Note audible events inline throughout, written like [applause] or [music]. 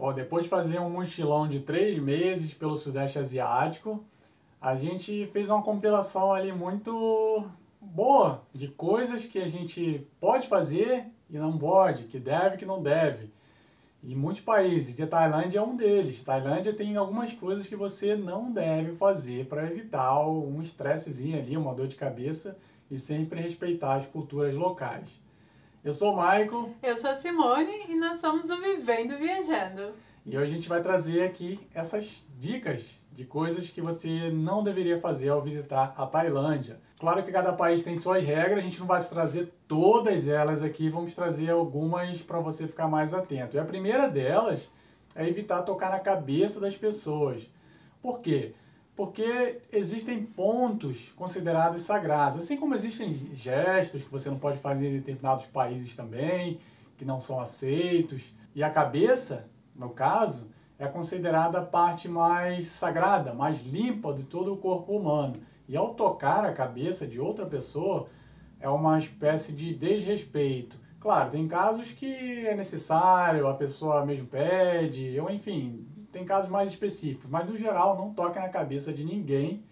Bom, depois de fazer um mochilão de três meses pelo Sudeste Asiático, a gente fez uma compilação ali muito boa de coisas que a gente pode fazer e não pode, que deve e que não deve. E muitos países, e a Tailândia é um deles. Tailândia tem algumas coisas que você não deve fazer para evitar um estressezinho ali, uma dor de cabeça e sempre respeitar as culturas locais. Eu sou o Michael. Eu sou a Simone e nós somos o Vivendo Viajando. E hoje a gente vai trazer aqui essas dicas de coisas que você não deveria fazer ao visitar a Tailândia. Claro que cada país tem suas regras, a gente não vai trazer todas elas aqui, vamos trazer algumas para você ficar mais atento. E a primeira delas é evitar tocar na cabeça das pessoas. Por quê? Porque existem pontos considerados sagrados, assim como existem gestos que você não pode fazer em determinados países também, que não são aceitos. E a cabeça, no caso, é considerada a parte mais sagrada, mais limpa de todo o corpo humano. E ao tocar a cabeça de outra pessoa, é uma espécie de desrespeito. Claro, tem casos que é necessário, a pessoa mesmo pede, ou enfim, tem casos mais específicos, mas no geral não toque na cabeça de ninguém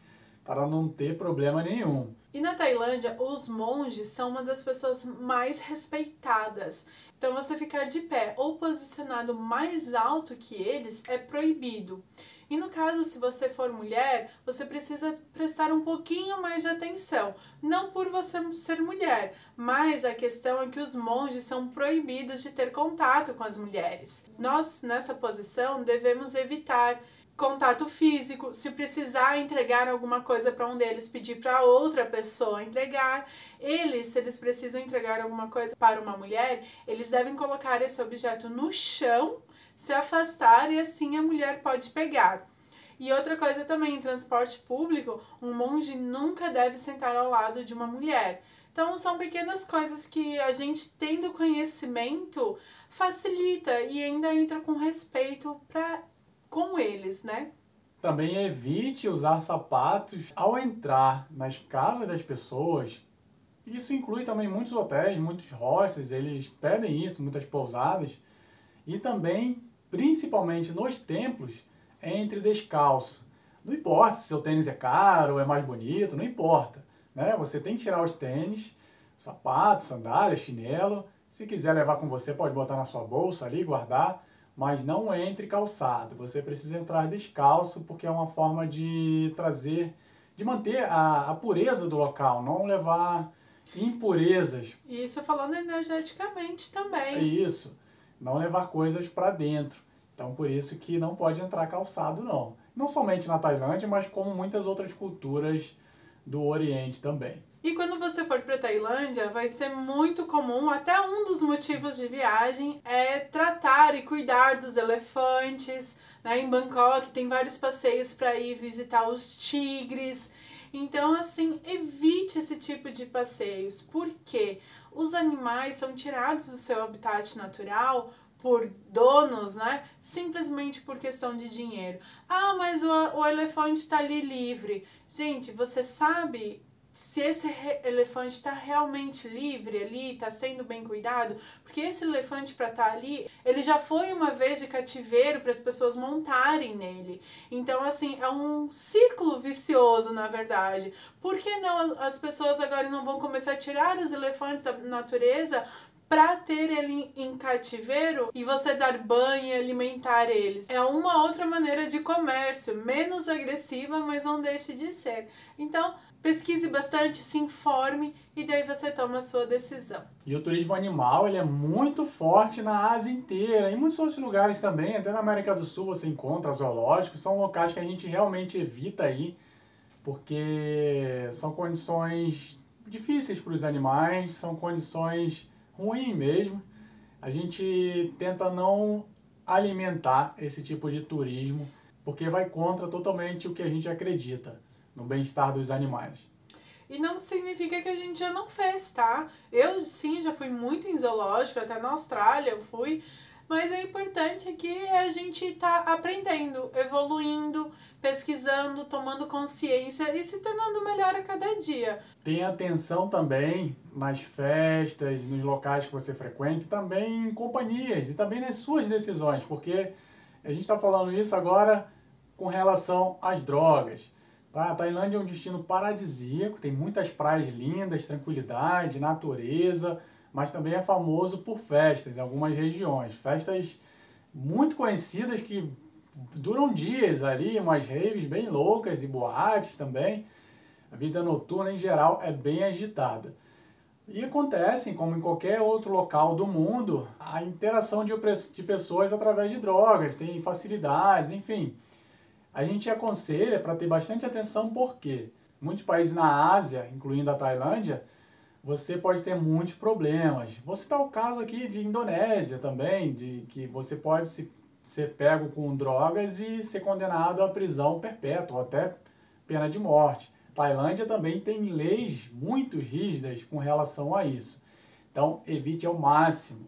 para não ter problema nenhum. E na Tailândia, os monges são uma das pessoas mais respeitadas. Então, você ficar de pé ou posicionado mais alto que eles é proibido. E no caso, se você for mulher, você precisa prestar um pouquinho mais de atenção. Não por você ser mulher, mas a questão é que os monges são proibidos de ter contato com as mulheres. Nós, nessa posição, devemos evitar contato físico, se precisar entregar alguma coisa para um deles, pedir para outra pessoa entregar. Eles, se eles precisam entregar alguma coisa para uma mulher, eles devem colocar esse objeto no chão se afastar e assim a mulher pode pegar. E outra coisa também, em transporte público, um monge nunca deve sentar ao lado de uma mulher. Então são pequenas coisas que a gente tendo conhecimento facilita e ainda entra com respeito para com eles, né? Também evite usar sapatos ao entrar nas casas das pessoas. Isso inclui também muitos hotéis, muitos hostels, eles pedem isso, muitas pousadas. E também principalmente nos templos, entre descalço. Não importa se seu tênis é caro, é mais bonito, não importa. Né? Você tem que tirar os tênis, sapato, sandália, chinelo. Se quiser levar com você, pode botar na sua bolsa ali, guardar. Mas não entre calçado. Você precisa entrar descalço, porque é uma forma de trazer, de manter a, a pureza do local, não levar impurezas. Isso falando energeticamente também. É isso não levar coisas para dentro. Então, por isso que não pode entrar calçado, não. Não somente na Tailândia, mas como muitas outras culturas do Oriente também. E quando você for para Tailândia, vai ser muito comum, até um dos motivos de viagem é tratar e cuidar dos elefantes. Né? Em Bangkok tem vários passeios para ir visitar os tigres. Então, assim, evite esse tipo de passeios. Por quê? Os animais são tirados do seu habitat natural por donos, né? Simplesmente por questão de dinheiro. Ah, mas o, o elefante está ali livre. Gente, você sabe se esse elefante está realmente livre ali, está sendo bem cuidado, porque esse elefante para estar tá ali, ele já foi uma vez de cativeiro para as pessoas montarem nele. Então, assim, é um círculo vicioso, na verdade. Por que não as pessoas agora não vão começar a tirar os elefantes da natureza para ter ele em cativeiro e você dar banho e alimentar eles. É uma outra maneira de comércio, menos agressiva, mas não deixe de ser. Então, pesquise bastante, se informe e daí você toma a sua decisão. E o turismo animal ele é muito forte na Ásia inteira, em muitos outros lugares também, até na América do Sul você encontra zoológicos, são locais que a gente realmente evita ir, porque são condições difíceis para os animais, são condições ruins mesmo. A gente tenta não alimentar esse tipo de turismo, porque vai contra totalmente o que a gente acredita no bem-estar dos animais. E não significa que a gente já não fez, tá? Eu sim já fui muito em zoológico, até na Austrália eu fui, mas o importante é que a gente tá aprendendo, evoluindo, pesquisando, tomando consciência e se tornando melhor a cada dia. Tenha atenção também nas festas, nos locais que você frequenta, também em companhias e também nas suas decisões, porque a gente está falando isso agora com relação às drogas. Tá? A Tailândia é um destino paradisíaco, tem muitas praias lindas, tranquilidade, natureza, mas também é famoso por festas em algumas regiões. Festas muito conhecidas que duram dias ali, umas raves bem loucas e boates também. A vida noturna em geral é bem agitada. E acontece, como em qualquer outro local do mundo, a interação de, de pessoas através de drogas, tem facilidades, enfim. A gente aconselha para ter bastante atenção porque muitos países na Ásia, incluindo a Tailândia, você pode ter muitos problemas. Vou citar o caso aqui de Indonésia também, de que você pode se, ser pego com drogas e ser condenado à prisão perpétua, ou até pena de morte. Tailândia também tem leis muito rígidas com relação a isso. Então, evite ao máximo.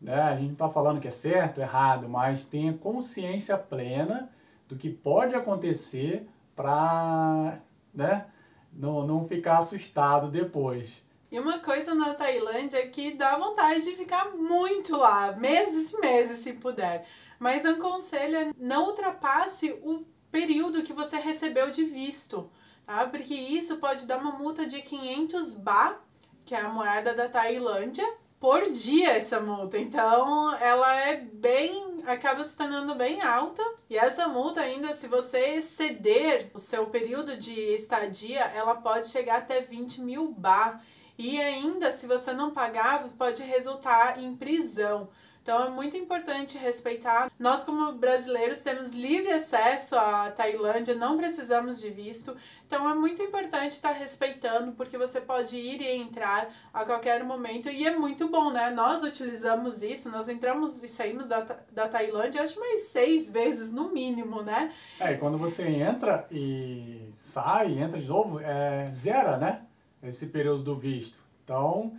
Né? A gente não está falando que é certo, errado, mas tenha consciência plena do que pode acontecer para né, não, não ficar assustado depois. E uma coisa na Tailândia que dá vontade de ficar muito lá, meses e meses se puder. Mas um conselho é não ultrapasse o período que você recebeu de visto tá? Porque isso pode dar uma multa de 500 ba, que é a moeda da Tailândia, por dia essa multa. Então, ela é bem, acaba se tornando bem alta. E essa multa ainda, se você exceder o seu período de estadia, ela pode chegar até 20 mil ba. E ainda, se você não pagar, pode resultar em prisão. Então é muito importante respeitar. Nós, como brasileiros, temos livre acesso à Tailândia, não precisamos de visto. Então é muito importante estar respeitando, porque você pode ir e entrar a qualquer momento. E é muito bom, né? Nós utilizamos isso, nós entramos e saímos da, da Tailândia, acho mais seis vezes no mínimo, né? É, quando você entra e sai, entra de novo, é, zera, né? Esse período do visto. Então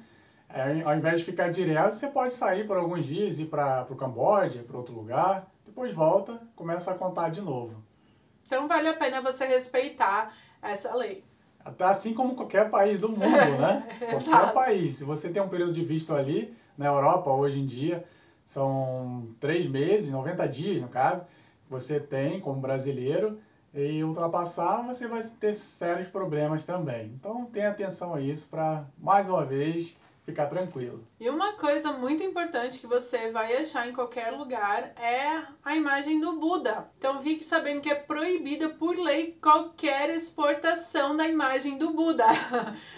é, ao invés de ficar direto, você pode sair por alguns dias, ir para o Camboja, para outro lugar, depois volta, começa a contar de novo. Então vale a pena você respeitar essa lei. Até assim como qualquer país do mundo, [laughs] né? qualquer país. Se você tem um período de visto ali, na Europa hoje em dia, são três meses, 90 dias no caso, você tem como brasileiro, e ultrapassar você vai ter sérios problemas também. Então tenha atenção a isso para, mais uma vez, ficar tranquilo. E uma coisa muito importante que você vai achar em qualquer lugar é a imagem do Buda. Então fique sabendo que é proibida por lei qualquer exportação da imagem do Buda. [laughs]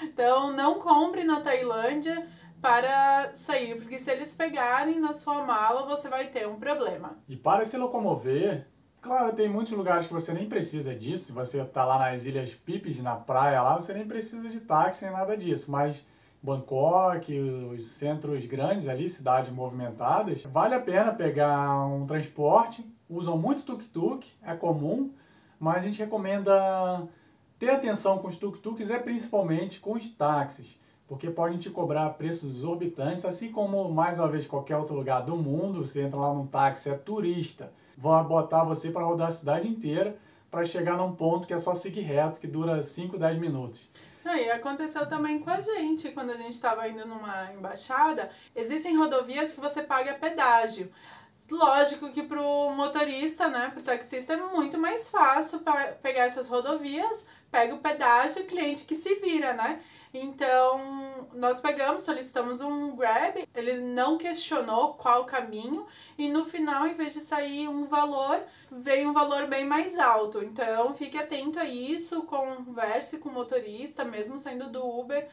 Então não compre na Tailândia para sair, porque se eles pegarem na sua mala, você vai ter um problema. E para se locomover, Claro, tem muitos lugares que você nem precisa disso. Se você está lá nas Ilhas Pipes, na praia lá, você nem precisa de táxi nem nada disso. Mas Bangkok, os centros grandes ali, cidades movimentadas, vale a pena pegar um transporte. Usam muito tuk-tuk, é comum, mas a gente recomenda ter atenção com os tuk-tuks, é principalmente com os táxis, porque podem te cobrar preços exorbitantes, assim como, mais uma vez, qualquer outro lugar do mundo, você entra lá num táxi, é turista, vão botar você para rodar a cidade inteira para chegar num ponto que é só seguir reto, que dura 5, 10 minutos. Não, e aconteceu também com a gente, quando a gente estava indo numa embaixada, existem rodovias que você paga pedágio. Lógico que para o motorista, né, para o taxista, é muito mais fácil pegar essas rodovias, pega o pedágio, cliente que se vira, né? Então, nós pegamos, solicitamos um Grab, ele não questionou qual caminho e no final, em vez de sair um valor, veio um valor bem mais alto. Então, fique atento a isso, converse com o motorista, mesmo sendo do Uber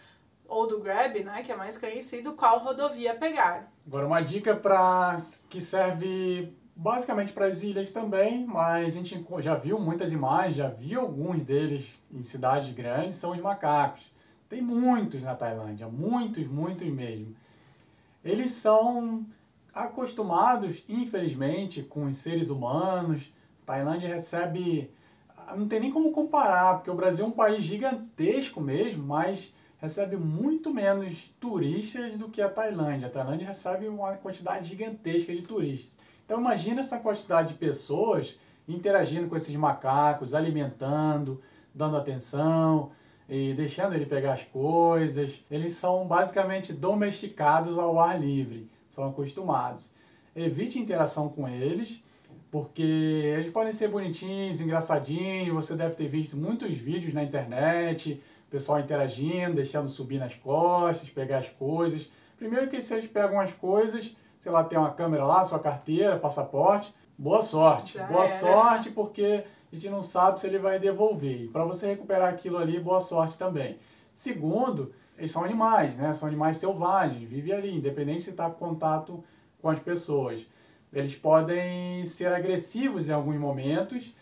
ou do Grab, né, que é mais conhecido, qual rodovia pegar. Agora, uma dica para que serve basicamente para as ilhas também, mas a gente já viu muitas imagens, já viu alguns deles em cidades grandes, são os macacos. Tem muitos na Tailândia, muitos, muitos mesmo. Eles são acostumados, infelizmente, com os seres humanos. A Tailândia recebe. Não tem nem como comparar, porque o Brasil é um país gigantesco mesmo, mas recebe muito menos turistas do que a Tailândia. A Tailândia recebe uma quantidade gigantesca de turistas. Então imagina essa quantidade de pessoas interagindo com esses macacos, alimentando, dando atenção e deixando ele pegar as coisas. Eles são basicamente domesticados ao ar livre, são acostumados. Evite interação com eles, porque eles podem ser bonitinhos, engraçadinhos, você deve ter visto muitos vídeos na internet, pessoal interagindo, deixando subir nas costas, pegar as coisas. Primeiro que se eles pegam as coisas, sei lá, tem uma câmera lá, sua carteira, passaporte, boa sorte. Já boa era. sorte porque a gente não sabe se ele vai devolver. Para você recuperar aquilo ali, boa sorte também. Segundo, eles são animais, né? São animais selvagens, vivem ali, independente se está com contato com as pessoas. Eles podem ser agressivos em alguns momentos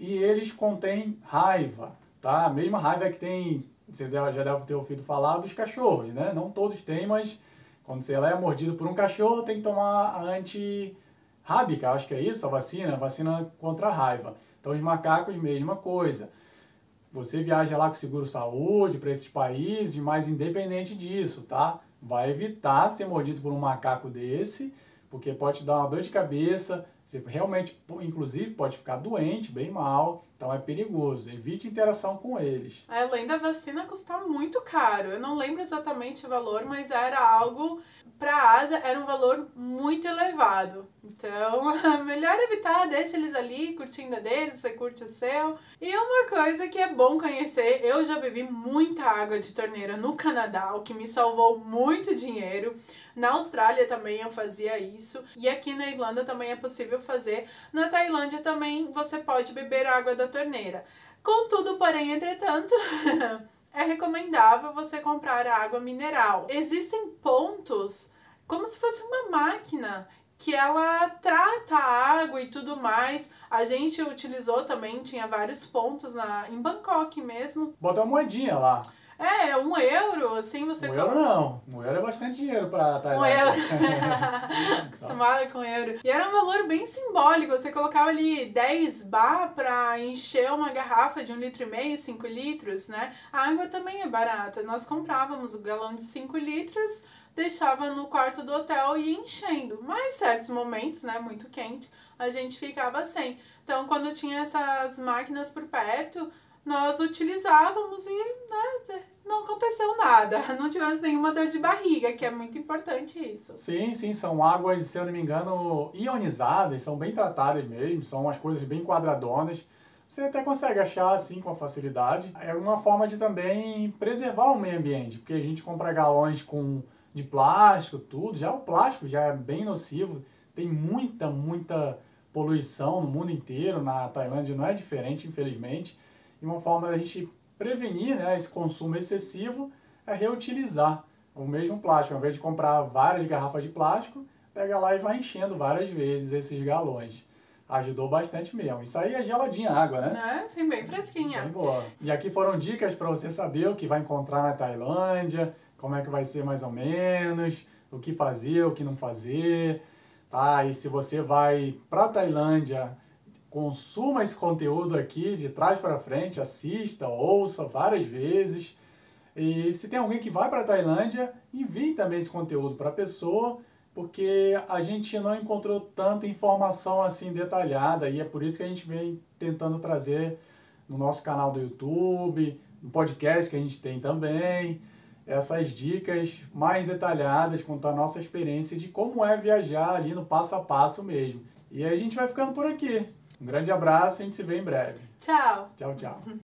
e eles contêm raiva, tá? A mesma raiva que tem, você já deve ter ouvido falar dos cachorros, né? Não todos têm, mas quando você é mordido por um cachorro, tem que tomar a antirrábica, acho que é isso, a vacina, a vacina contra a raiva. Então os macacos, mesma coisa. Você viaja lá com seguro saúde para esses países, mas independente disso, tá? Vai evitar ser mordido por um macaco desse, porque pode te dar uma dor de cabeça, você realmente, inclusive, pode ficar doente, bem mal, então é perigoso. Evite interação com eles. Além da vacina custar muito caro. Eu não lembro exatamente o valor, mas era algo para a Ásia era um valor muito elevado. Então, [laughs] melhor evitar, deixa eles ali curtindo a deles, você curte o seu. E uma coisa que é bom conhecer, eu já bebi muita água de torneira no Canadá, o que me salvou muito dinheiro. Na Austrália também eu fazia isso. E aqui na Irlanda também é possível fazer. Na Tailândia também você pode beber água da torneira. Contudo, porém, entretanto, [laughs] é recomendável você comprar água mineral. Existem pontos como se fosse uma máquina que ela trata a água e tudo mais. A gente utilizou também, tinha vários pontos na, em Bangkok mesmo. Bota uma moedinha lá. É, um euro, assim você... Um euro não. Um euro é bastante dinheiro pra Um Tailândia. euro. [laughs] [laughs] Acostumada com euro. E era um valor bem simbólico. Você colocava ali 10 bar pra encher uma garrafa de um litro e meio, 5 litros, né? A água também é barata. Nós comprávamos o galão de 5 litros, deixava no quarto do hotel e ia enchendo. Mas certos momentos, né, muito quente, a gente ficava sem. Então, quando tinha essas máquinas por perto, nós utilizávamos e né, não aconteceu nada. [laughs] Não tivemos nenhuma dor de barriga, que é muito importante isso. Sim, sim, são águas, se eu não me engano, ionizadas, são bem tratadas mesmo, são umas coisas bem quadradonas. Você até consegue achar assim com facilidade. É uma forma de também preservar o meio ambiente, porque a gente compra galões com de plástico, tudo, já o plástico já é bem nocivo, tem muita, muita poluição no mundo inteiro, na Tailândia não é diferente, infelizmente. E uma forma da gente prevenir né, esse consumo excessivo é reutilizar o mesmo plástico. Ao invés de comprar várias garrafas de plástico, pega lá e vai enchendo várias vezes esses galões. Ajudou bastante mesmo. Isso aí é geladinha a água, né? Né? Sim, bem fresquinha. Bem boa. E aqui foram dicas para você saber o que vai encontrar na Tailândia, como é que vai ser mais ou menos, o que fazer, o que não fazer, tá? E se você vai para Tailândia, consuma esse conteúdo aqui de trás para frente, assista, ouça várias vezes. E se tem alguém que vai para Tailândia, envie também esse conteúdo para a pessoa, porque a gente não encontrou tanta informação assim detalhada e é por isso que a gente vem tentando trazer no nosso canal do YouTube, no podcast que a gente tem também essas dicas mais detalhadas quanto à nossa experiência de como é viajar ali no passo a passo mesmo. E a gente vai ficando por aqui. Um grande abraço e a gente se vê em breve. Tchau! Tchau, tchau.